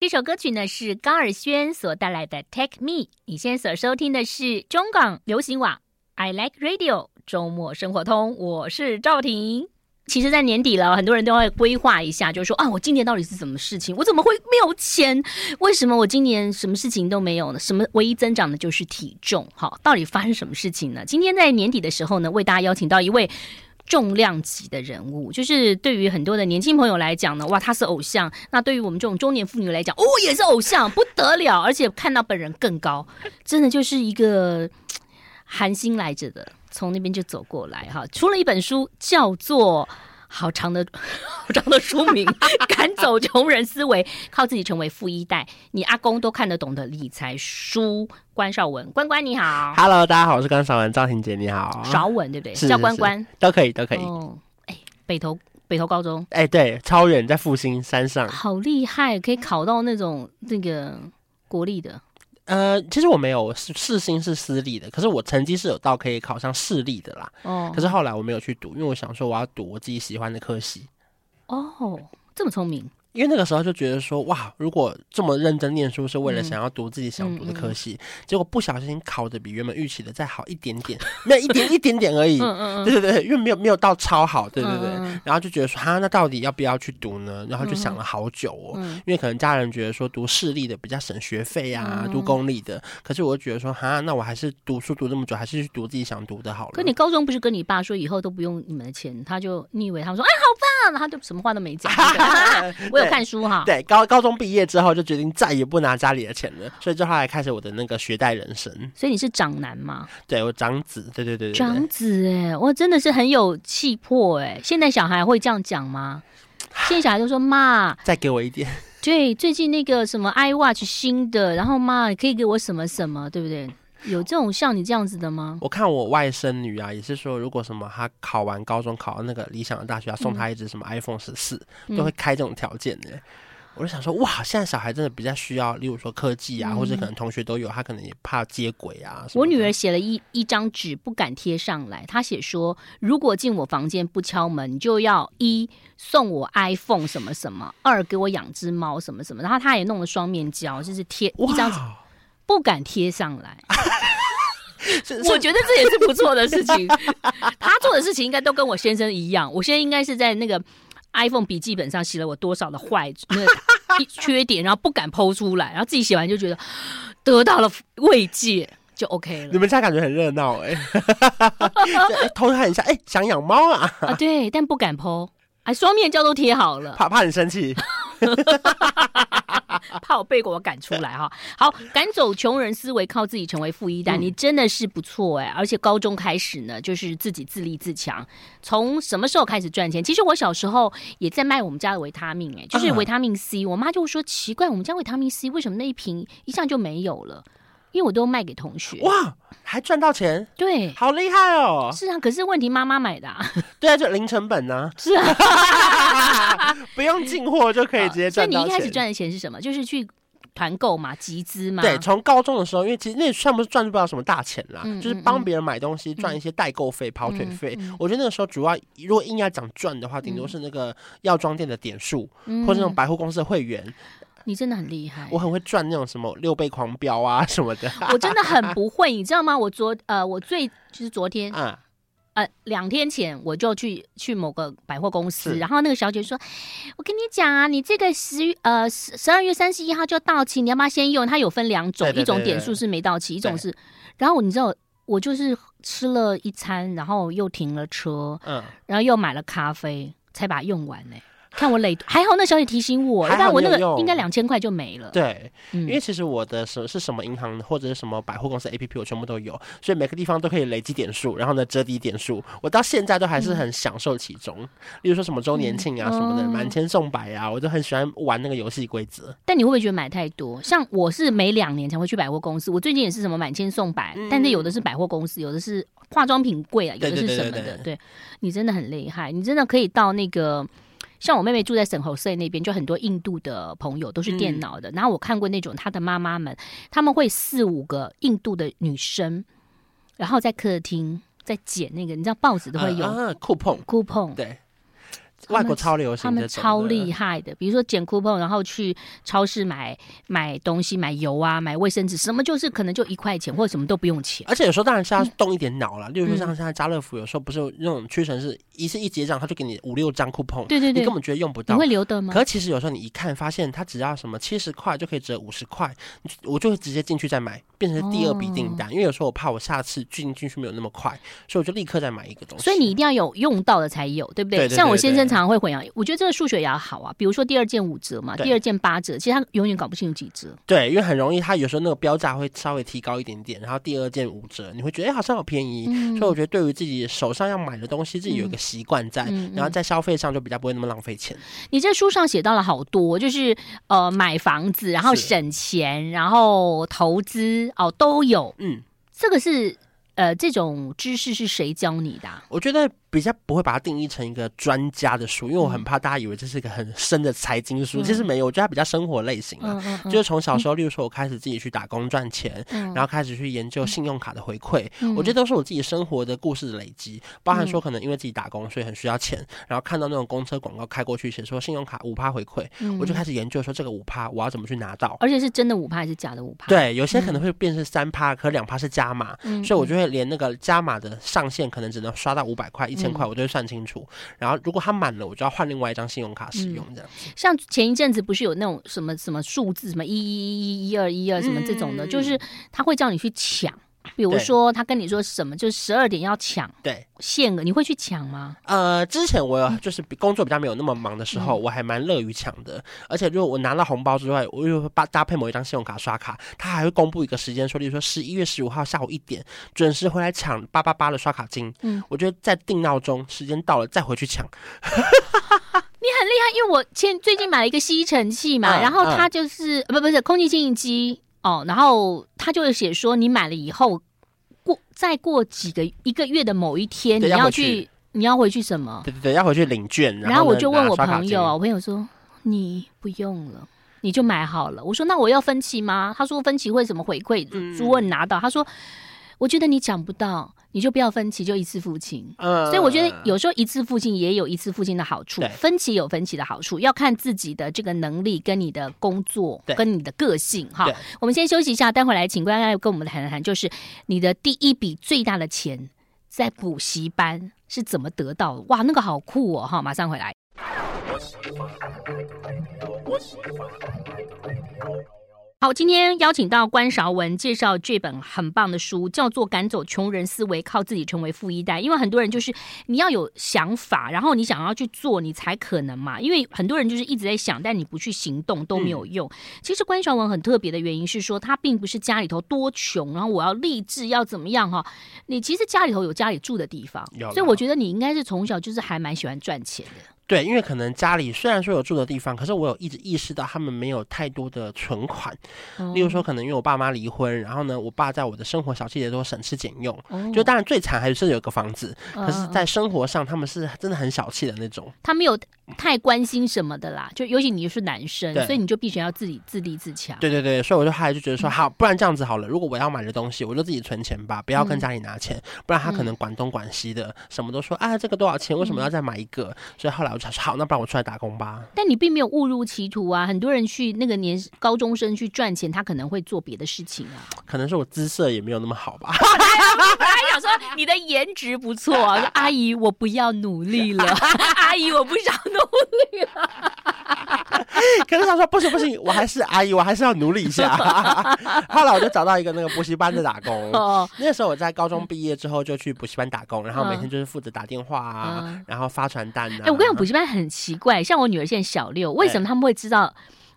这首歌曲呢是高尔宣所带来的《Take Me》。你现在所收听的是中港流行网 I Like Radio 周末生活通，我是赵婷。其实，在年底了，很多人都会规划一下，就是说啊，我今年到底是什么事情？我怎么会没有钱？为什么我今年什么事情都没有呢？什么唯一增长的就是体重？好，到底发生什么事情呢？今天在年底的时候呢，为大家邀请到一位。重量级的人物，就是对于很多的年轻朋友来讲呢，哇，他是偶像；那对于我们这种中年妇女来讲，哦，也是偶像，不得了，而且看到本人更高，真的就是一个寒心来着的，从那边就走过来哈，出了一本书，叫做。好长的，好长的书名，赶走穷人思维，靠自己成为富一代。你阿公都看得懂的理财书，关少文，关关你好，Hello，大家好，我是关少文，赵婷姐你好，少文对不对？是叫关关都可以，都可以。哦，哎，北投北投高中，哎，对，超远，在复兴山上，好厉害，可以考到那种那个国立的。呃，其实我没有，世新是私立的，可是我成绩是有到可以考上市立的啦。哦，可是后来我没有去读，因为我想说我要读我自己喜欢的科系。哦，这么聪明。因为那个时候就觉得说，哇，如果这么认真念书是为了想要读自己想读的科系，嗯嗯嗯、结果不小心考的比原本预期的再好一点点，没有一点一点点而已。嗯嗯 对对对，因为没有没有到超好，对对对。然后就觉得说，哈，那到底要不要去读呢？然后就想了好久哦，因为可能家人觉得说读私立的比较省学费啊，嗯、读公立的，可是我就觉得说，哈，那我还是读书读这么久，还是去读自己想读的好了。可你高中不是跟你爸说以后都不用你们的钱，他就你以为他们说，哎，好棒，他就什么话都没讲。我 有看书哈。对。高高中毕业之后就决定再也不拿家里的钱了，所以就后来开始我的那个学贷人生。所以你是长男吗？对，我长子。对对对对，长子哎，我真的是很有气魄哎。现在小孩会这样讲吗？现在小孩都说妈，再给我一点。对，最近那个什么 iWatch 新的，然后妈可以给我什么什么，对不对？有这种像你这样子的吗？我看我外甥女啊，也是说，如果什么她考完高中考到那个理想的大学，要送她一只什么 iPhone 十四，嗯，都会开这种条件的。我就想说，哇，现在小孩真的比较需要，例如说科技啊，嗯、或者可能同学都有，他可能也怕接轨啊。我女儿写了一一张纸，不敢贴上来。她写说，如果进我房间不敲门，你就要一送我 iPhone 什么什么，二给我养只猫什么什么。然后她也弄了双面胶，就是贴一张纸，不敢贴上来。我觉得这也是不错的事情。他做的事情应该都跟我先生一样。我现在应该是在那个。iPhone 笔记本上写了我多少的坏那个缺点，然后不敢 po 出来，然后自己写完就觉得得到了慰藉，就 OK 了。你们家感觉很热闹哎，偷看一下哎、欸，想养猫啊？啊，对，但不敢 po，哎，双面胶都贴好了，怕怕你生气。怕我被我赶出来哈，好，赶走穷人思维，靠自己成为富一代，嗯、你真的是不错哎！而且高中开始呢，就是自己自立自强。从什么时候开始赚钱？其实我小时候也在卖我们家的维他命哎，就是维他命 C。我妈就说奇怪，我们家维他命 C 为什么那一瓶一下就没有了？因为我都卖给同学。哇，还赚到钱？对，好厉害哦！是啊，可是问题妈妈买的啊。对啊，就零成本呢。是啊。不用进货就可以直接赚到钱。所以你一开始赚的钱是什么？就是去团购嘛，集资嘛。对，从高中的时候，因为其实那算不是赚不了什么大钱啦，嗯、就是帮别人买东西赚一些代购费、嗯、跑腿费。嗯嗯、我觉得那个时候主要，如果硬要讲赚的话，顶多是那个药妆店的点数，嗯、或者那种百货公司的会员。你真的很厉害，我很会赚那种什么六倍狂飙啊什么的。我真的很不会，你知道吗？我昨呃，我最就是昨天啊。嗯呃，两天前我就去去某个百货公司，然后那个小姐说：“我跟你讲啊，你这个十呃十十二月三十一号就到期，你要不要先用？它有分两种，对对对对，一种点数是没到期，一种是……然后你知道，我就是吃了一餐，然后又停了车，嗯，然后又买了咖啡，才把它用完呢。”看我累，还好那小姐提醒我，要不然我那个应该两千块就没了。对，嗯、因为其实我的什是什么银行或者是什么百货公司 APP，我全部都有，所以每个地方都可以累积点数，然后呢折抵点数，我到现在都还是很享受其中。嗯、例如说什么周年庆啊什么的，满、嗯、千送百啊，我就很喜欢玩那个游戏规则。但你会不会觉得买太多？像我是每两年才会去百货公司，我最近也是什么满千送百，嗯、但是有的是百货公司，有的是化妆品柜啊，有的是什么的。对，你真的很厉害，你真的可以到那个。像我妹妹住在圣荷西那边，就很多印度的朋友都是电脑的。嗯、然后我看过那种她的妈妈们，他们会四五个印度的女生，然后在客厅在剪那个，你知道报纸都会有啊，酷碰酷碰，对。外国超流行，他们超厉害的。比如说捡 coupon，然后去超市买买东西，买油啊，买卫生纸，什么就是可能就一块钱，或者什么都不用钱。而且有时候当然是要动一点脑了，例如说像现在家乐福，有时候不是有那种屈臣氏一次一结账，他就给你五六张 coupon，对对对，你根本觉得用不到，你会留的吗？可其实有时候你一看，发现他只要什么七十块就可以折五十块，我就会直接进去再买，变成第二笔订单。因为有时候我怕我下次进进去没有那么快，所以我就立刻再买一个东西。所以你一定要有用到的才有，对不对？像我先生常常会混淆，我觉得这个数学也要好啊。比如说第二件五折嘛，第二件八折，其实他永远搞不清楚几折。对，因为很容易，他有时候那个标价会稍微提高一点点，然后第二件五折，你会觉得哎，好像好便宜。所以我觉得对于自己手上要买的东西，自己有一个习惯在，然后在消费上就比较不会那么浪费钱。你这书上写到了好多，就是呃买房子，然后省钱，然后投资哦都有。嗯，这个是呃这种知识是谁教你的？我觉得。比较不会把它定义成一个专家的书，因为我很怕大家以为这是一个很深的财经书。嗯、其实没有，我觉得它比较生活类型啊。嗯嗯嗯、就是从小时候，例如说我开始自己去打工赚钱，嗯、然后开始去研究信用卡的回馈，嗯、我觉得都是我自己生活的故事的累积。包含说可能因为自己打工，所以很需要钱，然后看到那种公车广告开过去，写说信用卡五趴回馈，嗯、我就开始研究说这个五趴我要怎么去拿到，而且是真的五趴还是假的五趴？对，有些可能会变成三趴，可两趴是加码，嗯、所以我就会连那个加码的上限可能只能刷到五百块、一千块，我都会算清。清楚，然后如果它满了，我就要换另外一张信用卡使用。这样、嗯，像前一阵子不是有那种什么什么数字，什么一一一一一二一二什么这种的，嗯、就是他会叫你去抢。比如说，他跟你说什么，就是十二点要抢对限额，你会去抢吗？呃，之前我就是工作比较没有那么忙的时候，我还蛮乐于抢的。而且，如果我拿到红包之外，我又会搭搭配某一张信用卡刷卡，他还会公布一个时间，说，例如说十一月十五号下午一点准时回来抢八八八的刷卡金。嗯，我觉得在定闹钟，时间到了再回去抢。你很厉害，因为我前最近买了一个吸尘器嘛，然后它就是不不是空气清净机。哦，然后他就会写说，你买了以后过再过几个一个月的某一天，你要去你要回去什么？对对对，要回去领券。然后，然后我就问我朋友啊，我朋友说你不用了，你就买好了。我说那我要分期吗？他说分期会什么回馈？如果你拿到，他说我觉得你抢不到。你就不要分期，就一次付清。嗯，所以我觉得有时候一次付清也有一次付清的好处，分期有分期的好处，要看自己的这个能力跟你的工作跟你的个性哈。我们先休息一下，待会来请关关跟我们谈谈，就是你的第一笔最大的钱在补习班是怎么得到的？哇，那个好酷哦！哈，马上回来。好，今天邀请到关韶文介绍这本很棒的书，叫做《赶走穷人思维，靠自己成为富一代》。因为很多人就是你要有想法，然后你想要去做，你才可能嘛。因为很多人就是一直在想，但你不去行动都没有用。嗯、其实关韶文很特别的原因是说，他并不是家里头多穷，然后我要励志要怎么样哈。你其实家里头有家里住的地方，所以我觉得你应该是从小就是还蛮喜欢赚钱的。对，因为可能家里虽然说有住的地方，可是我有一直意识到他们没有太多的存款。嗯、例如说，可能因为我爸妈离婚，然后呢，我爸在我的生活小细节都省吃俭用。哦、就当然最惨还是有个房子，嗯、可是在生活上他们是真的很小气的那种。他没有太关心什么的啦，就尤其你是男生，所以你就必须要自己自立自强。对对对，所以我就后来就觉得说，好，不然这样子好了，如果我要买的东西，我就自己存钱吧，不要跟家里拿钱，嗯、不然他可能管东管西的，什么都说啊，这个多少钱？为什么要再买一个？嗯、所以后来我好，那不然我出来。打工吧，但你并没有误入歧途啊！很多人去那个年高中生去赚钱，他可能会做别的事情啊。可能是我姿色也没有那么好吧。你的颜值不错啊，说阿姨我不要努力了，阿姨我不想努力了。可是他说不行不行，我还是阿姨，我还是要努力一下。后来我就找到一个那个补习班的打工。哦，那个时候我在高中毕业之后就去补习班打工，然后每天就是负责打电话啊，嗯、然后发传单啊。哎、欸，我跟你讲，补习班很奇怪，像我女儿现在小六，为什么他们会知道？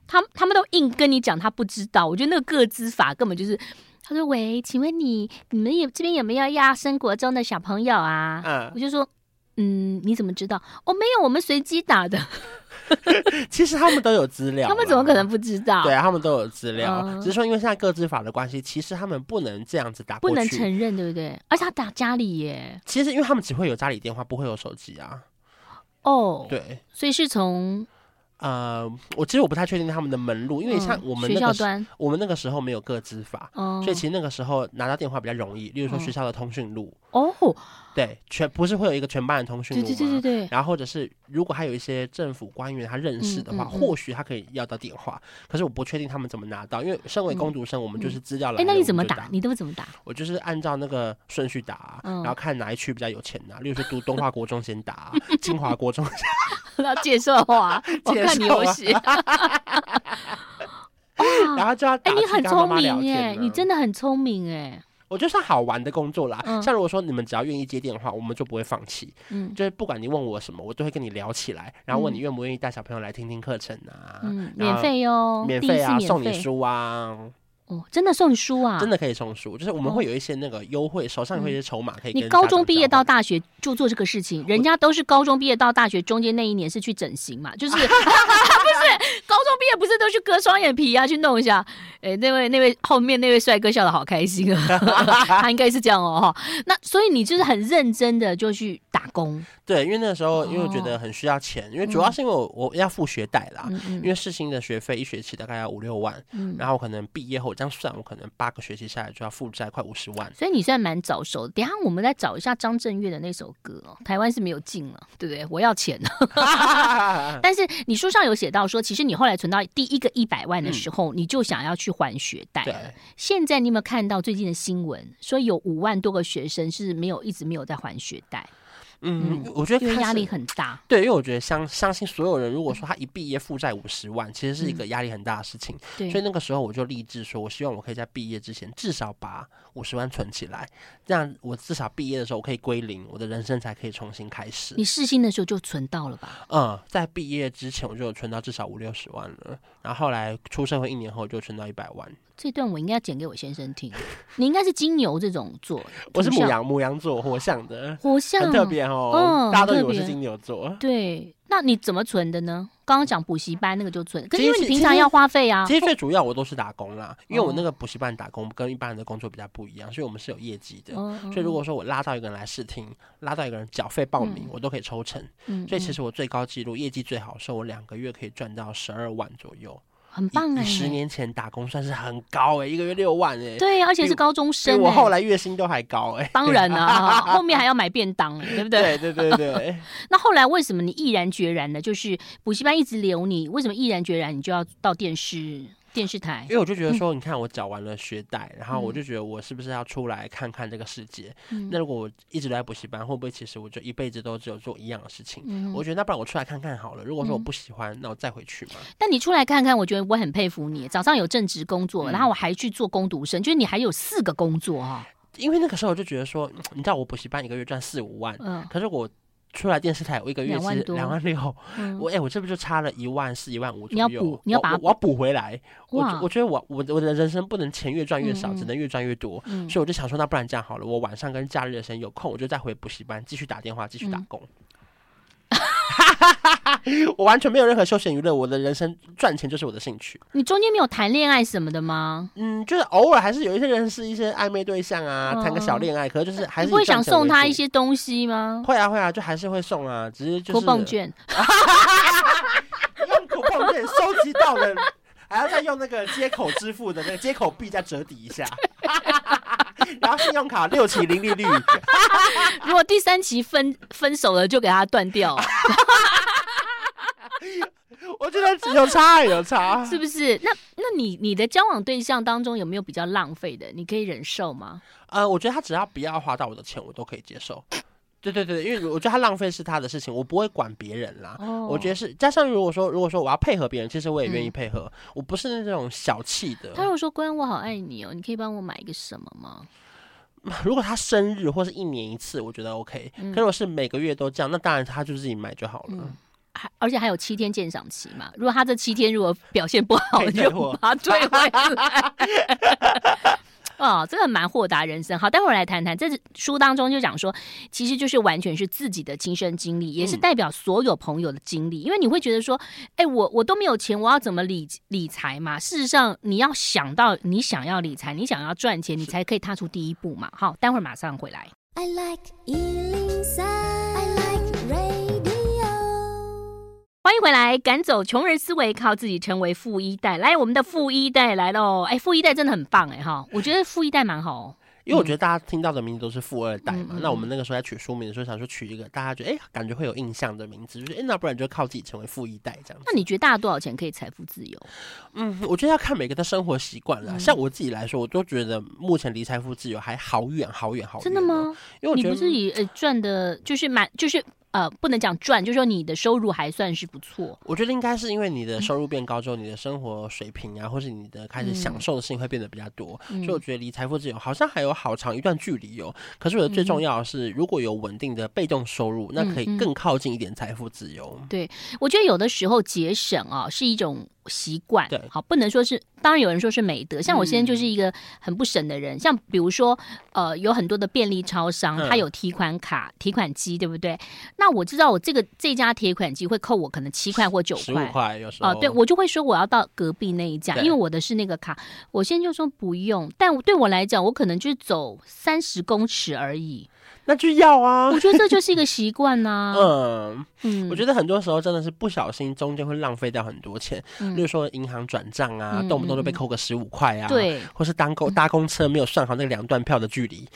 他们他们都硬跟你讲，他不知道。我觉得那个个资法根本就是，他说：“喂，请问你你们有这边有没有要升国中的小朋友啊？”嗯，我就说：“嗯，你怎么知道？哦，没有，我们随机打的。”其实他们都有资料，他们怎么可能不知道？对啊，他们都有资料，嗯、只是说因为现在各自法的关系，其实他们不能这样子打，不能承认，对不对？而且他打家里耶，其实因为他们只会有家里电话，不会有手机啊。哦，对，所以是从呃，我其实我不太确定他们的门路，因为像我们那个我们那个时候没有个资法，哦、所以其实那个时候拿到电话比较容易。例如说学校的通讯录哦，对，全不是会有一个全班的通讯录吗？对对对对对。然后或者是如果还有一些政府官员他认识的话，嗯嗯嗯、或许他可以要到电话。可是我不确定他们怎么拿到，因为身为工读生，我们就是资料来。哎、那你怎么打？你都怎么打？我就是按照那个顺序打，嗯、然后看哪一区比较有钱拿、啊。例如说读东华国中先打，金华国中。要介绍 话，我看你有写。然后就要哎，你很聪明耶，你真的很聪明哎。我觉得是好玩的工作啦。像如果说你们只要愿意接电话，我们就不会放弃。嗯，就是不管你问我什么，我都会跟你聊起来，然后问你愿不愿意带小朋友来听听课程啊。嗯，免费哟，免费啊，送你书啊。哦，真的送书啊？真的可以送书，就是我们会有一些那个优惠，手上会有一些筹码可以。你高中毕业到大学就做这个事情，人家都是高中毕业到大学中间那一年是去整形嘛，就是 高中毕业不是都去割双眼皮啊，去弄一下？哎，那位那位后面那位帅哥笑得好开心啊，他应该是这样哦哈。那所以你就是很认真的就去打工。对，因为那时候因为我觉得很需要钱，因为主要是因为我我要付学贷啦，因为世新的学费一学期大概要五六万，嗯然后可能毕业后。这样算，我可能八个学期下来就要负债快五十万。所以你算蛮早熟的。等下我们再找一下张震岳的那首歌哦，台湾是没有进了，对不对？我要钱。但是你书上有写到说，其实你后来存到第一个一百万的时候，嗯、你就想要去还学贷。对。现在你有没有看到最近的新闻，说有五万多个学生是没有一直没有在还学贷？嗯，我觉得压力很大。对，因为我觉得相相信所有人，如果说他一毕业负债五十万，其实是一个压力很大的事情。对，所以那个时候我就立志说，我希望我可以在毕业之前至少把五十万存起来，这样我至少毕业的时候我可以归零，我的人生才可以重新开始。你试新的时候就存到了吧？嗯，在毕业之前我就有存到至少五六十万了，然后后来出社会一年后就存到一百万。这段我应该要剪给我先生听。你应该是金牛这种座，我是母羊，母羊座火象的，火象很特别哦。嗯，大家都以为我是金牛座。对，那你怎么存的呢？刚刚讲补习班那个就存，可是因为你平常要花费啊。其实最主要我都是打工啦，因为我那个补习班打工跟一般人的工作比较不一样，所以我们是有业绩的。所以如果说我拉到一个人来试听，拉到一个人缴费报名，我都可以抽成。所以其实我最高纪录业绩最好的时候，我两个月可以赚到十二万左右。很棒哎、欸！十年前打工算是很高哎、欸，一个月六万哎、欸。对，而且是高中生、欸。我后来月薪都还高哎、欸。当然了、啊，后面还要买便当、欸，对不对？对对对对。那后来为什么你毅然决然的，就是补习班一直留你？为什么毅然决然你就要到电视？电视台，因为我就觉得说，你看我缴完了学贷，嗯、然后我就觉得我是不是要出来看看这个世界？嗯、那如果我一直都在补习班，会不会其实我就一辈子都只有做一样的事情？嗯、我觉得那不然我出来看看好了。如果说我不喜欢，嗯、那我再回去嘛。但你出来看看，我觉得我很佩服你。早上有正职工作，嗯、然后我还去做工读生，就是你还有四个工作哈。因为那个时候我就觉得说，你知道我补习班一个月赚四五万，嗯，可是我。出来电视台，我一个月是两万六，嗯、我哎、欸，我这不就差了一万四、一万五左右？你要补，你要把我要补回来。我我觉得我我我的人生不能钱越赚越少，嗯、只能越赚越多。嗯、所以我就想说，那不然这样好了，我晚上跟假日的时间有空，我就再回补习班继续打电话，继续打工。嗯 我完全没有任何休闲娱乐，我的人生赚钱就是我的兴趣。你中间没有谈恋爱什么的吗？嗯，就是偶尔还是有一些人是一些暧昧对象啊，谈、嗯、个小恋爱。可是就是还是你会想送他一些东西吗？会啊会啊，就还是会送啊，只是就是。酷碰券，用酷碰券收集到了，还要再用那个接口支付的那个接口币再折抵一下。然后信用卡六期零利率，如果第三期分分手了，就给他断掉。我觉得有差有差，是不是？那那你你的交往对象当中有没有比较浪费的？你可以忍受吗？呃，我觉得他只要不要花到我的钱，我都可以接受。对对对，因为我觉得他浪费是他的事情，我不会管别人啦。哦、我觉得是加上如果说如果说我要配合别人，其实我也愿意配合，嗯、我不是那种小气的。他如果说关我好爱你哦，你可以帮我买一个什么吗？如果他生日或是一年一次，我觉得 OK。嗯、可如果是每个月都这样，那当然他就自己买就好了。嗯、还而且还有七天鉴赏期嘛，如果他这七天如果表现不好，就把他退回来。哦，这个蛮豁达人生。好，待会儿来谈谈。这书当中就讲说，其实就是完全是自己的亲身经历，也是代表所有朋友的经历。嗯、因为你会觉得说，哎，我我都没有钱，我要怎么理理财嘛？事实上，你要想到你想要理财，你想要赚钱，你才可以踏出第一步嘛。好，待会儿马上回来。I like 欢迎回来，赶走穷人思维，靠自己成为富一代。来，我们的富一代来喽！哎，富一代真的很棒哎哈，我觉得富一代蛮好。因为我觉得大家听到的名字都是富二代嘛，嗯、那我们那个时候在取书名的时候，想说取一个大家觉得哎，感觉会有印象的名字，就是哎，那不然就靠自己成为富一代这样子。那你觉得大家多少钱可以财富自由？嗯，我觉得要看每个的生活习惯了。嗯、像我自己来说，我都觉得目前离财富自由还好远好远好远。真的吗？因为我觉得你不是以呃赚的，就是蛮就是。呃，不能讲赚，就是说你的收入还算是不错。我觉得应该是因为你的收入变高之后，嗯、你的生活水平啊，或是你的开始享受的事情会变得比较多，嗯、所以我觉得离财富自由好像还有好长一段距离哦。可是我觉得最重要的是，如果有稳定的被动收入，嗯、那可以更靠近一点财富自由。对，我觉得有的时候节省啊是一种。习惯对，好，不能说是，当然有人说是美德。像我现在就是一个很不省的人，嗯、像比如说，呃，有很多的便利超商，它有提款卡、嗯、提款机，对不对？那我知道我这个这家提款机会扣我可能七块或九块，十五块有时候。哦、呃，对，我就会说我要到隔壁那一家，因为我的是那个卡。我现在就说不用，但对我来讲，我可能就是走三十公尺而已。那就要啊！我觉得这就是一个习惯呐。嗯嗯，我觉得很多时候真的是不小心，中间会浪费掉很多钱。嗯，例如说银行转账啊，动不动就被扣个十五块啊。对，或是当公搭公车没有算好那个两段票的距离，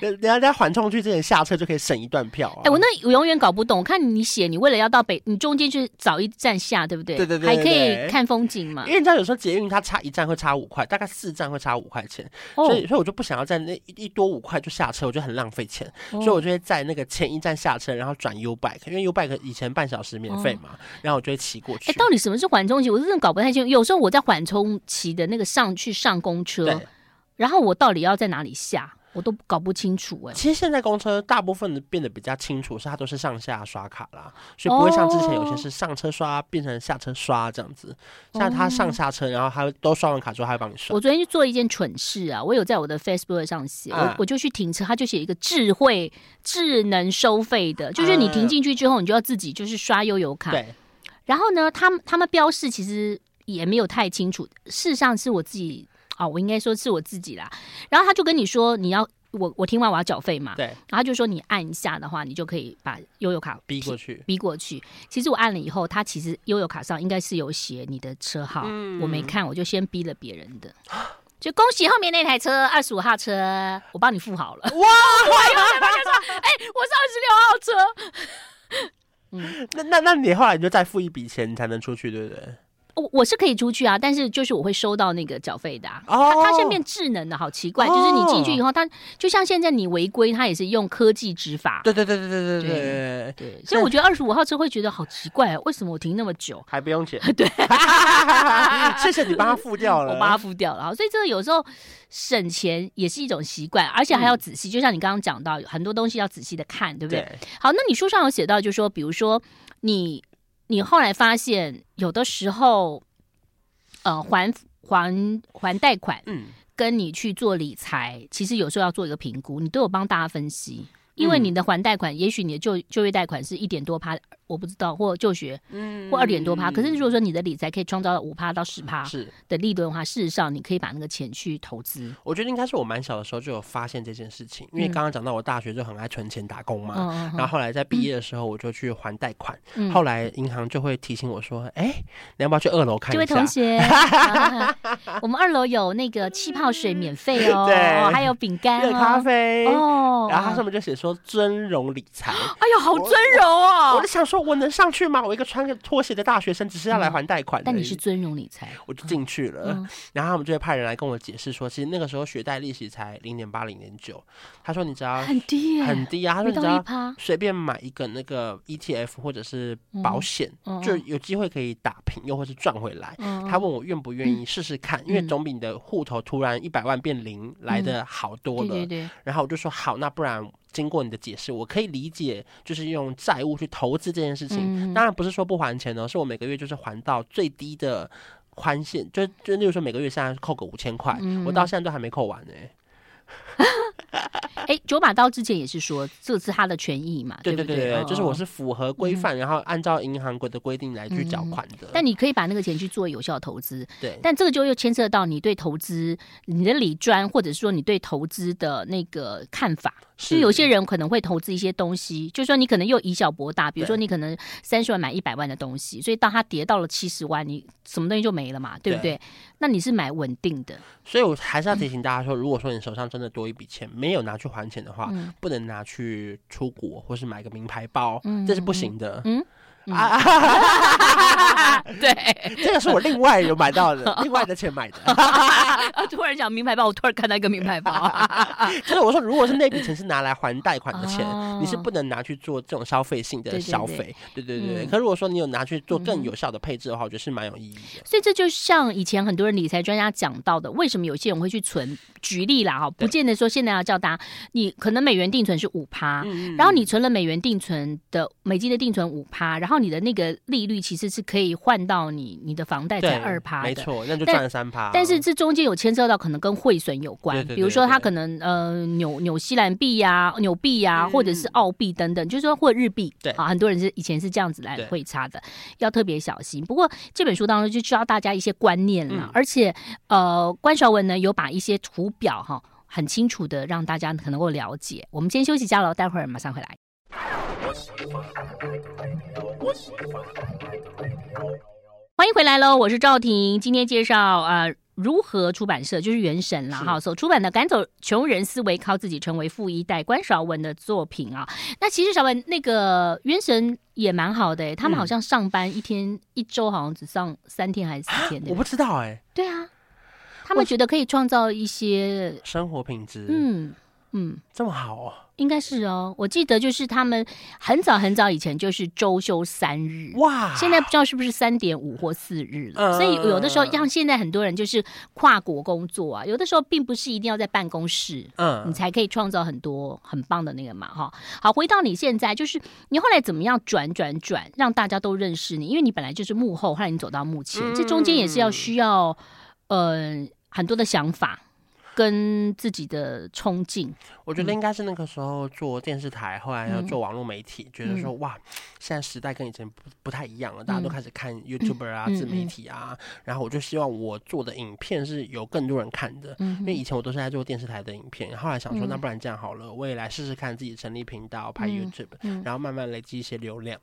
人家在缓冲区之前下车就可以省一段票。哎，我那我永远搞不懂，我看你写，你为了要到北，你中间去找一站下，对不对？对对对，还可以看风景嘛。因为你知道有时候捷运它差一站会差五块，大概四站会差五块钱，所以所以我就不想要在那一多五块就下车。我就很浪费钱，哦、所以我就会在那个前一站下车，然后转 U bike，因为 U bike 以前半小时免费嘛，哦、然后我就会骑过去。哎，到底什么是缓冲期？我真的搞不太清楚。有时候我在缓冲期的那个上去上公车，然后我到底要在哪里下？我都搞不清楚哎、欸。其实现在公车大部分的变得比较清楚，是它都是上下刷卡啦，所以不会像之前有些是上车刷变成下车刷这样子。像它上下车，然后它都刷完卡之后，它会帮你刷。我昨天去做一件蠢事啊，我有在我的 Facebook 上写，嗯、我我就去停车，它就写一个智慧智能收费的，就是你停进去之后，你就要自己就是刷悠游卡。对。然后呢，他们他们标示其实也没有太清楚，事实上是我自己。哦，我应该说是我自己啦。然后他就跟你说，你要我我听完我要缴费嘛。对。然后他就说你按一下的话，你就可以把悠游卡逼过去，逼过去。其实我按了以后，他其实悠游卡上应该是有写你的车号，嗯、我没看，我就先逼了别人的。就恭喜后面那台车二十五号车，我帮你付好了。哇！我又在哎、欸，我是二十六号车。嗯，那那那你后来你就再付一笔钱，你才能出去，对不对？我我是可以出去啊，但是就是我会收到那个缴费的。啊。哦，它它现在变智能的，好奇怪，就是你进去以后，它就像现在你违规，它也是用科技执法。对对对对对对对对。所以我觉得二十五号车会觉得好奇怪啊，为什么我停那么久还不用钱？对，谢谢你帮他付掉了，我帮他付掉了。所以这个有时候省钱也是一种习惯，而且还要仔细。就像你刚刚讲到，很多东西要仔细的看，对不对？好，那你书上有写到，就是说，比如说你。你后来发现，有的时候，呃，还还还贷款，嗯，跟你去做理财，其实有时候要做一个评估，你都有帮大家分析。因为你的还贷款，也许你的就就业贷款是一点多趴，我不知道，或就学，嗯，或二点多趴。可是如果说你的理财可以创造五趴到十趴是的利润的话，事实上你可以把那个钱去投资。我觉得应该是我蛮小的时候就有发现这件事情，因为刚刚讲到我大学就很爱存钱打工嘛，然后后来在毕业的时候我就去还贷款，后来银行就会提醒我说，哎，你要不要去二楼看一下？这位同学，我们二楼有那个气泡水免费哦，对，还有饼干、热咖啡哦，然后他上面就写说。尊荣理财，哎呦，好尊荣哦！我就想说，我能上去吗？我一个穿个拖鞋的大学生，只是要来还贷款。但你是尊荣理财，我就进去了。然后他们就会派人来跟我解释说，其实那个时候学贷利息才零点八、零点九。他说你只要很低，很低啊。他说你只要随便买一个那个 ETF 或者是保险，就有机会可以打平，又或是赚回来。他问我愿不愿意试试看，因为总比你的户头突然一百万变零来的好多了。对对。然后我就说好，那不然。经过你的解释，我可以理解，就是用债务去投资这件事情。嗯、当然不是说不还钱呢，是我每个月就是还到最低的宽限，就就例如说每个月现在扣个五千块，嗯、我到现在都还没扣完呢。哎，九把刀之前也是说这是他的权益嘛，对对对对，对，就是我是符合规范，然后按照银行规的规定来去缴款的。但你可以把那个钱去做有效投资，对。但这个就又牵涉到你对投资、你的理专，或者说你对投资的那个看法。是，有些人可能会投资一些东西，就是说你可能又以小博大，比如说你可能三十万买一百万的东西，所以当它跌到了七十万，你什么东西就没了嘛，对不对？对，那你是买稳定的，所以我还是要提醒大家说，如果说你手上真的多一笔钱，没有拿去还钱的话，嗯、不能拿去出国或是买个名牌包，嗯、这是不行的。嗯。嗯嗯、啊，对，这个是我另外有买到的，另外的钱买的。突然讲名牌包，我突然看到一个名牌包。就是我说，如果是那笔钱是拿来还贷款的钱，哦，你是不能拿去做这种消费性的消费。对对对，可如果说你有拿去做更有效的配置的话，我觉得是蛮有意义的。所以这就像以前很多人理财专家讲到的，为什么有些人会去存？举例啦，哈，不见得说现在要叫大家，你可能美元定存是五趴，然后你存了美元定存的美金的定存五趴，然后。你的那个利率其实是可以换到你你的房贷在二趴的，没错，那就赚了三趴。但是这中间有牵涉到可能跟汇损有关，比如说它可能呃纽纽西兰币呀、啊、纽币呀、啊，或者是澳币等等，嗯、就是说或者日币，对啊，很多人是以前是这样子来汇差的，要特别小心。不过这本书当中就教大家一些观念了，嗯、而且呃关韶文呢有把一些图表哈很清楚的让大家可能够了解。我们先休息一下喽，待会儿马上回来。欢迎回来喽！我是赵婷，今天介绍啊、呃，如何出版社就是原神了哈，所出版的《赶走穷人思维，靠自己成为富一代》关韶文的作品啊。那其实韶文那个原神也蛮好的，他们好像上班一天、嗯、一周好像只上三天还是四天的，我不知道哎。对啊，他们觉得可以创造一些生活品质。嗯嗯，这么好哦。应该是哦，我记得就是他们很早很早以前就是周休三日哇，现在不知道是不是三点五或四日了，呃，所以有的时候像现在很多人就是跨国工作啊，有的时候并不是一定要在办公室，嗯，你才可以创造很多很棒的那个嘛哈。好，回到你现在，就是你后来怎么样转转转，让大家都认识你，因为你本来就是幕后，后来你走到幕前，嗯，这中间也是要需要呃很多的想法。跟自己的冲劲，我觉得应该是那个时候做电视台，嗯、后来要做网络媒体，嗯、觉得说哇，现在时代跟以前不不太一样了，嗯、大家都开始看 YouTuber 啊、嗯、自媒体啊、嗯，然后我就希望我做的影片是有更多人看的，嗯、因为以前我都是在做电视台的影片，后来想说、嗯、那不然这样好了，我也来试试看自己成立频道拍 YouTube，、然后慢慢累积一些流量。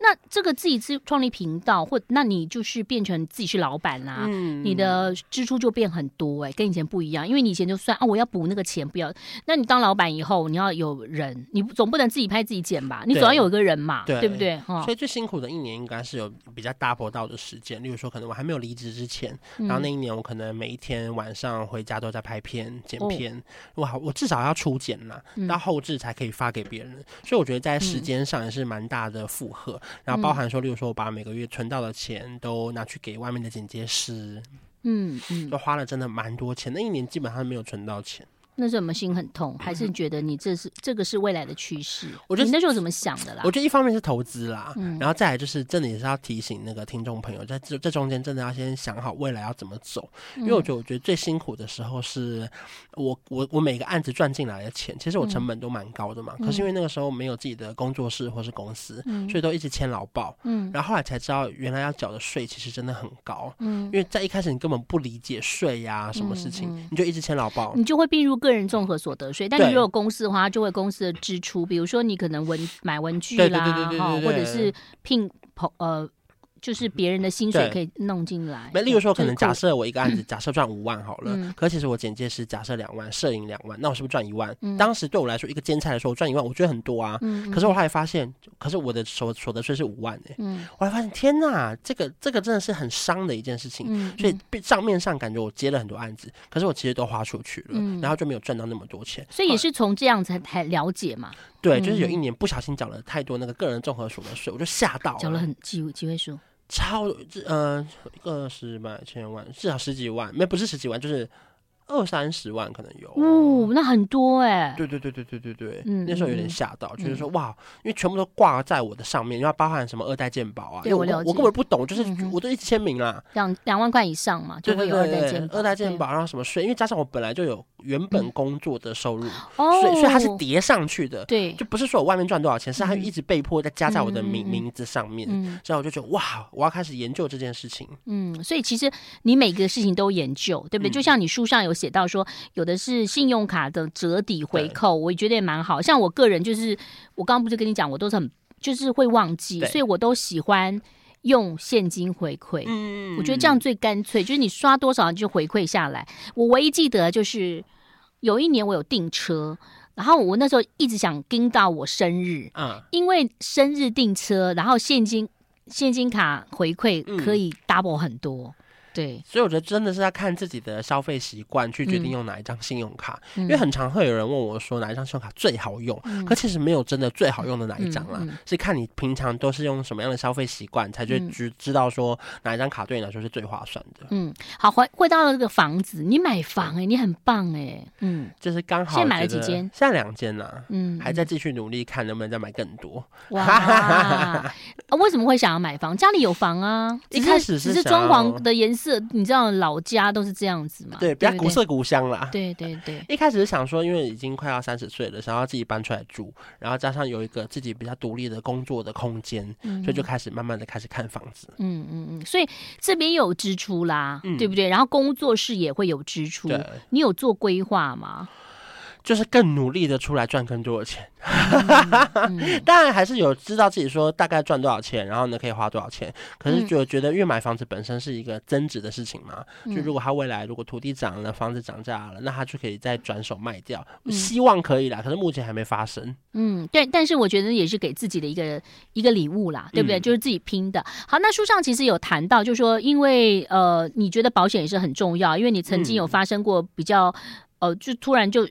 那这个自己自创立频道，或那你就是变成自己是老板啦、啊嗯，你的支出就变很多哎、欸，跟以前不一样，因为你。以前就算啊，我要补那个钱，不要。那你当老板以后，你要有人，你总不能自己拍自己剪吧？你总要有一个人嘛，对，对不对？所以最辛苦的一年应该是有比较 double 到的时间。例如说，可能我还没有离职之前、嗯，然后那一年我可能每一天晚上回家都在拍片、剪片。哇、哦，我至少要初剪嘛，到后置才可以发给别人、嗯。所以我觉得在时间上也是蛮大的负荷、嗯。然后包含说，例如说我把每个月存到的钱都拿去给外面的剪接师。嗯嗯，都花了真的蛮多钱，那一年基本上没有存到钱。那时候我们心很痛，还是觉得你这是这个是未来的趋势？我觉得你那时候怎么想的啦？我觉得一方面是投资啦、嗯，然后再来就是真的也是要提醒那个听众朋友，在这这中间真的要先想好未来要怎么走。因为我觉得我觉得最辛苦的时候是我我我每个案子赚进来的钱，其实我成本都蛮高的嘛、嗯。可是因为那个时候没有自己的工作室或是公司，嗯、所以都一直签劳保。嗯，然后后来才知道原来要缴的税其实真的很高。嗯，因为在一开始你根本不理解税呀什么事情、你就一直签劳保，你就会并入个人综合所得税，但你如果公司的话，就会公司的支出，比如说你可能文买文具啦，哈，或者是聘朋呃。就是别人的薪水可以弄进来。那，例如说，可能假设我一个案子，假设赚五万好了，嗯、可其实我简介是假设两万，摄影两万，那我是不是赚一万、嗯？当时对我来说，一个兼差来说，我赚一万，我觉得很多啊。嗯、可是我后来发现，可是我的所所得税是五万哎。我还发现，天哪，这个这个真的是很伤的一件事情。嗯、所以账面上感觉我接了很多案子，可是我其实都花出去了，嗯、然后就没有赚到那么多钱。所以也是从这样才才了解嘛。对，就是有一年不小心缴了太多那个个人综合所得税，我就吓到了。缴了很几几位数。超呃二十万千万至少十几万，没不是十几万就是。二三十万可能有哦，那很多哎、欸。对对对对对对对，嗯、那时候有点吓到，就是说哇，因为全部都挂在我的上面，因为包含什么二代鉴宝啊，因为我我根本不懂，就是我都一直签名啦，两两万块以上嘛，就会有二代健保，二代健保，然后什么税，因为加上我本来就有原本工作的收入，哦，所以所以它是叠上去的，对，就不是说我外面赚多少钱，是它一直被迫在加在我的名、嗯、名字上面，嗯，所以我就觉得哇，我要开始研究这件事情，嗯，所以其实你每个事情都研究，对不对？嗯、就像你书上有写到说，有的是信用卡的折抵回扣，我觉得也蛮好，像我个人就是，我刚刚不是跟你讲，我都是很就是会忘记，所以我都喜欢。用现金回馈，嗯，我觉得这样最干脆，就是你刷多少就回馈下来。我唯一记得就是有一年我有订车，然后我那时候一直想盯到我生日，嗯，因为生日订车，然后现金现金卡回馈可以 double 很多。对，所以我觉得真的是要看自己的消费习惯去决定用哪一张信用卡，嗯、因为很常会有人问我说哪一张信用卡最好用，嗯、可其实没有真的最好用的哪一张啦，是看你平常都是用什么样的消费习惯，才去知知道说哪一张卡对你来说是最划算的。嗯，好，回回到了这个房子，你买房哎、欸，你很棒哎、欸，嗯，就是刚好现在买了几间，现在两间呐，嗯，还在继续努力看能不能再买更多。哇，啊、为什么会想要买房？家里有房啊，一开始只是装潢的颜色。你知道老家都是这样子嘛？对，比较古色古香啦。对对对，一开始是想说，因为已经快要三十岁了，想要自己搬出来住，然后加上有一个自己比较独立的工作的空间，嗯、所以就开始慢慢的开始看房子。嗯嗯嗯，所以这边有支出啦，嗯、对不对？然后工作室也会有支出，对你有做规划吗？就是更努力的出来赚更多的钱，当然还是有知道自己说大概赚多少钱，然后呢可以花多少钱。可是就觉得，因为买房子本身是一个增值的事情嘛，嗯、就如果他未来如果土地涨了，房子涨价了，那他就可以再转手卖掉。嗯、希望可以啦，可是目前还没发生。嗯，对，但是我觉得也是给自己的一个一个礼物啦，对不对？嗯、就是自己拼的。好，那书上其实有谈到，就是说，因为呃，你觉得保险也是很重要，因为你曾经有发生过比较、嗯、呃，就突然就。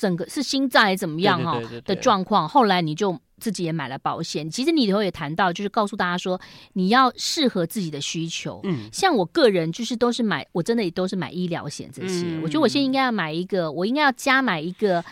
整个是心脏还是怎么样哈的状况，后来你就自己也买了保险。其实你以后也谈到，就是告诉大家说，你要适合自己的需求。嗯，像我个人就是都是买，我真的也都是买医疗险这些。嗯、我觉得我现在应该要买一个，我应该要加买一个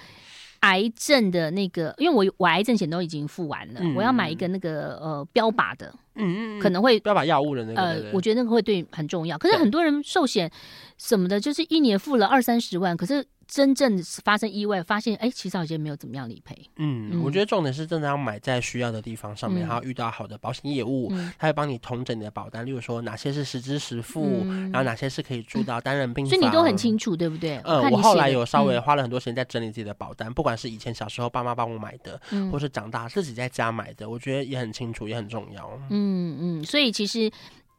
癌症的那个，因为我我癌症险都已经付完了，嗯、我要买一个那个呃标靶的，嗯嗯，可能会标靶药物的那个，呃，我觉得那个会对很重要。可是很多人寿险什么的，就是一年付了二三十万，可是。真正发生意外，发现哎，其实好像没有怎么样理赔。嗯，嗯，我觉得重点是真的要买在需要的地方上面，嗯、然后遇到好的保险业务，嗯、他会帮你统整你的保单，例如说哪些是实支实付，嗯、然后哪些是可以住到单人病房。所以你都很清楚，对不对？嗯，我后来有稍微花了很多时间在整理自己的保单，嗯、不管是以前小时候爸妈帮我买的，嗯、或是长大自己在家买的，我觉得也很清楚，也很重要。嗯嗯，所以其实。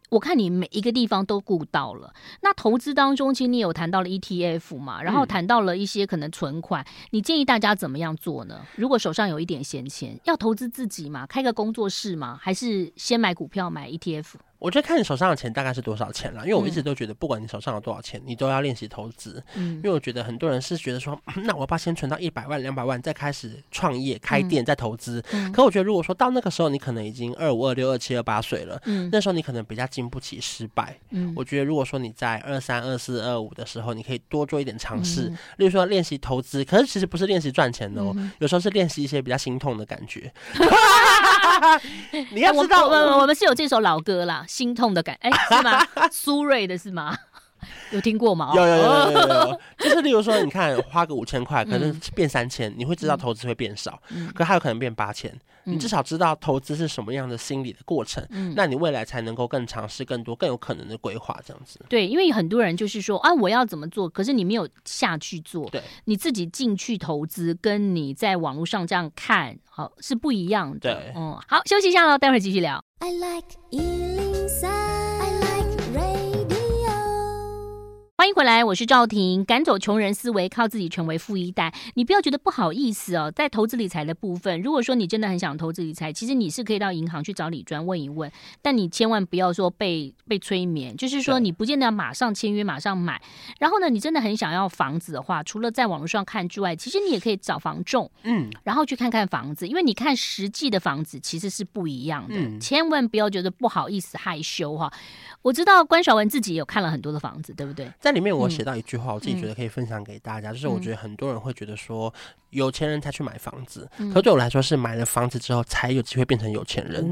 我看你每一个地方都顾到了。那投资当中，其实你有谈到了 ETF 嘛，然后谈到了一些可能存款。嗯、你建议大家怎么样做呢？如果手上有一点闲钱，要投资自己嘛，开个工作室嘛，还是先买股票买 ETF？我觉得看你手上的钱大概是多少钱啦，因为我一直都觉得，不管你手上有多少钱，你都要练习投资。嗯，因为我觉得很多人是觉得说，那我要不要先存到一百万、两百万，再开始创业、开店、再投资。嗯，可我觉得，如果说到那个时候，你可能已经二五、二六、二七、二八岁了，嗯，那时候你可能比较经不起失败。嗯，我觉得如果说你在二三、二四、二五的时候，你可以多做一点尝试，例如说练习投资。可是其实不是练习赚钱的哦，有时候是练习一些比较心痛的感觉。你要知道，我们我们是有这首老歌啦，心痛的感，哎，是吗？苏芮的是吗？有听过吗？有有有有有，有，就是例如说，你看花个五千块，可能变三千，你会知道投资会变少，嗯、可还有可能变八千，你至少知道投资是什么样的心理的过程，嗯、那你未来才能够更尝试更多更有可能的规划这样子。对，因为很多人就是说啊，我要怎么做，可是你没有下去做，对，你自己进去投资，跟你在网络上这样看，好是不一样的。对，嗯，好，休息一下喽，待会儿继续聊。I like 欢迎回来，我是赵婷。赶走穷人思维，靠自己成为富一代。你不要觉得不好意思哦。在投资理财的部分，如果说你真的很想投资理财，其实你是可以到银行去找李专问一问。但你千万不要说被被催眠，就是说你不见得要马上签约、马上买。然后呢，你真的很想要房子的话，除了在网络上看之外，其实你也可以找房仲，嗯，然后去看看房子，因为你看实际的房子其实是不一样的。嗯，千万不要觉得不好意思、害羞哈。我知道关韶文自己有看了很多的房子，对不对？里面我写到一句话，我自己觉得可以分享给大家，就是我觉得很多人会觉得说，有钱人才去买房子，可对我来说是买了房子之后才有机会变成有钱人。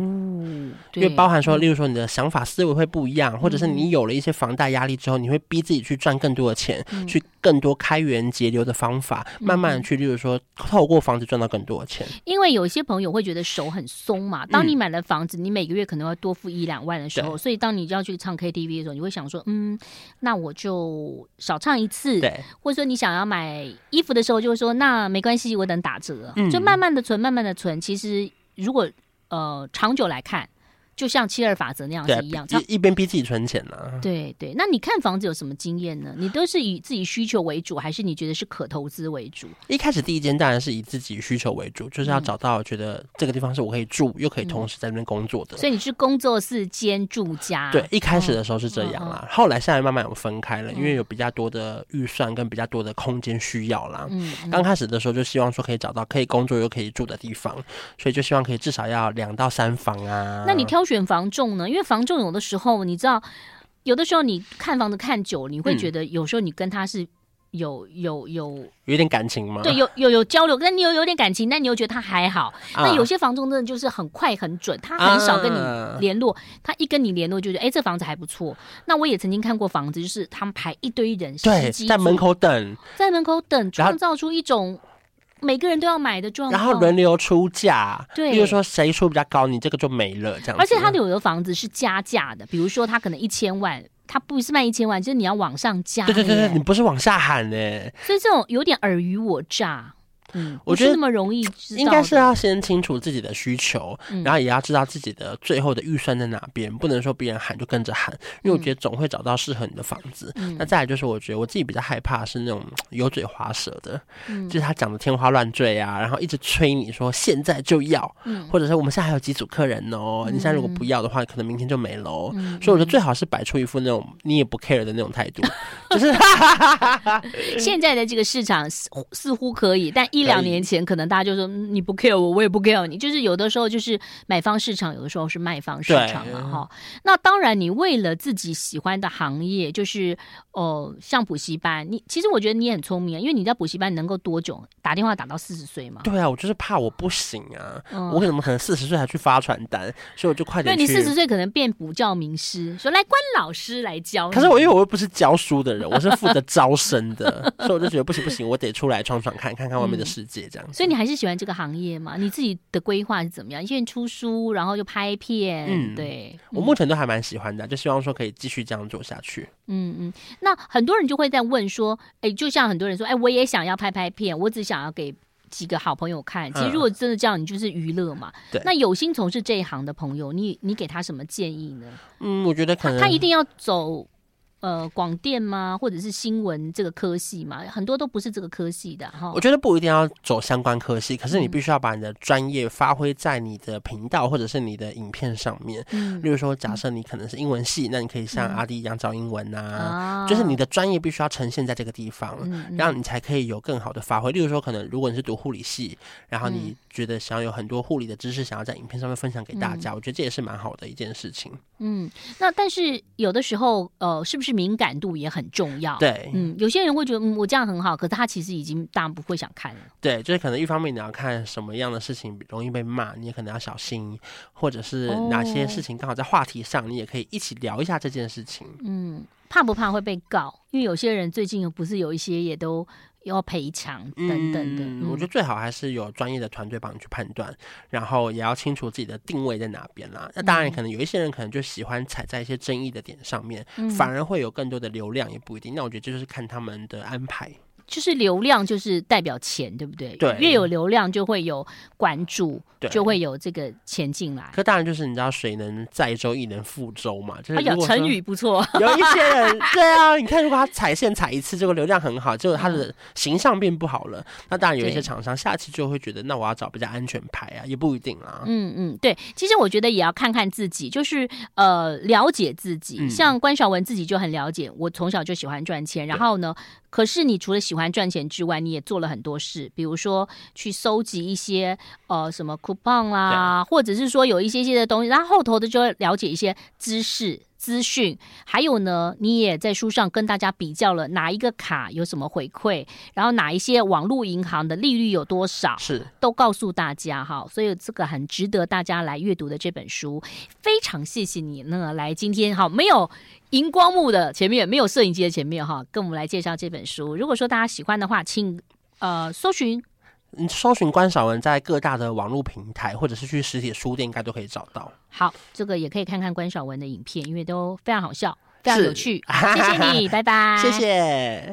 因为包含说，例如说你的想法思维会不一样，或者是你有了一些房贷压力之后，你会逼自己去赚更多的钱，去更多开源节流的方法，慢慢的去，例如说透过房子赚到更多的钱。因为有些朋友会觉得手很松嘛，当你买了房子，你每个月可能要多付一两万的时候，所以当你就要去唱 KTV 的时候，你会想说，嗯，那我就少唱一次，对，或者说你想要买衣服的时候，就会说，那没关系，我等打折，就慢慢的存，慢慢的存。其实如果呃长久来看。就像七二法则那样是一样，一一边逼自己存钱呢、啊。对对，那你看房子有什么经验呢？你都是以自己需求为主，还是你觉得是可投资为主？一开始第一间当然是以自己需求为主，就是要找到觉得这个地方是我可以住，嗯、又可以同时在那边工作的。所以你是工作室兼住家。对，一开始的时候是这样啦，嗯、后来现在慢慢有分开了，因为有比较多的预算跟比较多的空间需要啦。嗯，刚开始的时候就希望说可以找到可以工作又可以住的地方，所以就希望可以至少要两到三房啊。那你挑选房仲呢？因为房仲有的时候，你知道，有的时候你看房子看久了，你会觉得有时候你跟他是有有有有点感情吗？对，有有有交流，但你有有点感情，但你又觉得他还好。那、啊、有些房仲真的就是很快很准，他很少跟你联络，啊、他一跟你联络就觉得哎，这房子还不错。那我也曾经看过房子，就是他们排一堆人，对，在门口等，在门口等，创造出一种。每个人都要买的状况，然后轮流出价，对，比如说谁出比较高，你这个就没了这样。而且他有的房子是加价的，比如说他可能一千万，他不是卖一千万，就是你要往上加。对对对对，你不是往下喊呢。所以这种有点尔虞我诈。嗯，我觉得那么容易，应该是要先清楚自己的需求，嗯、然后也要知道自己的最后的预算在哪边，不能说别人喊就跟着喊，因为我觉得总会找到适合你的房子。嗯、那再来就是，我觉得我自己比较害怕是那种油嘴滑舌的，嗯、就是他讲的天花乱坠啊，然后一直催你说现在就要，嗯、或者是我们现在还有几组客人哦，嗯、你现在如果不要的话，可能明天就没喽。嗯、所以我觉得最好是摆出一副那种你也不 care 的那种态度，就是现在的这个市场似似乎可以，但一。一两年前，可能大家就说你不 care 我，我也不 care 你。就是有的时候就是买方市场，有的时候是卖方市场嘛，哈。那当然，你为了自己喜欢的行业，就是哦、呃，像补习班，你其实我觉得你也很聪明啊，因为你在补习班能够多久打电话打到四十岁嘛？对啊，我就是怕我不行啊，嗯、我怎么可能四十岁还去发传单？所以我就快点。对，你四十岁可能变补教名师，说来关老师来教。可是我因为我又不是教书的人，我是负责招生的，所以我就觉得不行不行，我得出来闯闯看，看看外面的。世界这样，所以你还是喜欢这个行业吗？你自己的规划是怎么样？现在出书，然后就拍片，嗯，对，我目前都还蛮喜欢的，就希望说可以继续这样做下去。嗯嗯，那很多人就会在问说，哎、欸，就像很多人说，哎、欸，我也想要拍拍片，我只想要给几个好朋友看。其实如果真的这样，你就是娱乐嘛。对、嗯。那有心从事这一行的朋友，你你给他什么建议呢？嗯，我觉得可能他，他一定要走。呃，广电吗？或者是新闻这个科系嘛？很多都不是这个科系的哈。我觉得不一定要走相关科系，可是你必须要把你的专业发挥在你的频道或者是你的影片上面。嗯，例如说，假设你可能是英文系，那你可以像阿弟一样找英文呐、啊，嗯、就是你的专业必须要呈现在这个地方，嗯，后你才可以有更好的发挥。例如说，可能如果你是读护理系，然后你觉得想要有很多护理的知识，想要在影片上面分享给大家，嗯、我觉得这也是蛮好的一件事情。嗯，那但是有的时候，呃，是不是敏感度也很重要？对，嗯，有些人会觉得，嗯，我这样很好，可是他其实已经当然不会想看了。对，就是可能一方面你要看什么样的事情容易被骂，你也可能要小心，或者是哪些事情刚好在话题上，你也可以一起聊一下这件事情。嗯，怕不怕会被告？因为有些人最近不是有一些也都。要赔偿等等的，嗯，我觉得最好还是有专业的团队帮你去判断，然后也要清楚自己的定位在哪边啦。那当然，可能有一些人可能就喜欢踩在一些争议的点上面，反而会有更多的流量，也不一定。那我觉得这就是看他们的安排。就是流量就是代表钱，对不对？对，越有流量就会有关注，就会有这个钱进来。可当然就是你知道，水能载舟，亦能覆舟嘛。就是、哎呀，成语不错。有一些人，对啊，你看，如果他踩线踩一次，这个流量很好，结果他的形象变不好了，嗯、那当然有一些厂商下次就会觉得，那我要找比较安全牌啊，也不一定啊。嗯嗯，对，其实我觉得也要看看自己，就是呃，了解自己。嗯、像关晓文自己就很了解，我从小就喜欢赚钱，然后呢。可是你除了喜欢赚钱之外，你也做了很多事，比如说去收集一些呃什么 coupon 啦，对或者是说有一些些的东西，然后后头的就会了解一些知识。资讯，还有呢，你也在书上跟大家比较了哪一个卡有什么回馈，然后哪一些网络银行的利率有多少，是都告诉大家哈，所以这个很值得大家来阅读的这本书，非常谢谢你呢，来今天哈没有荧光幕的前面，没有摄影机的前面哈，跟我们来介绍这本书。如果说大家喜欢的话，请呃搜寻。你搜寻关韶文，在各大的网络平台，或者是去实体书店，应该都可以找到。好，这个也可以看看关韶文的影片，因为都非常好笑，非常有趣。谢谢你，拜拜。谢谢。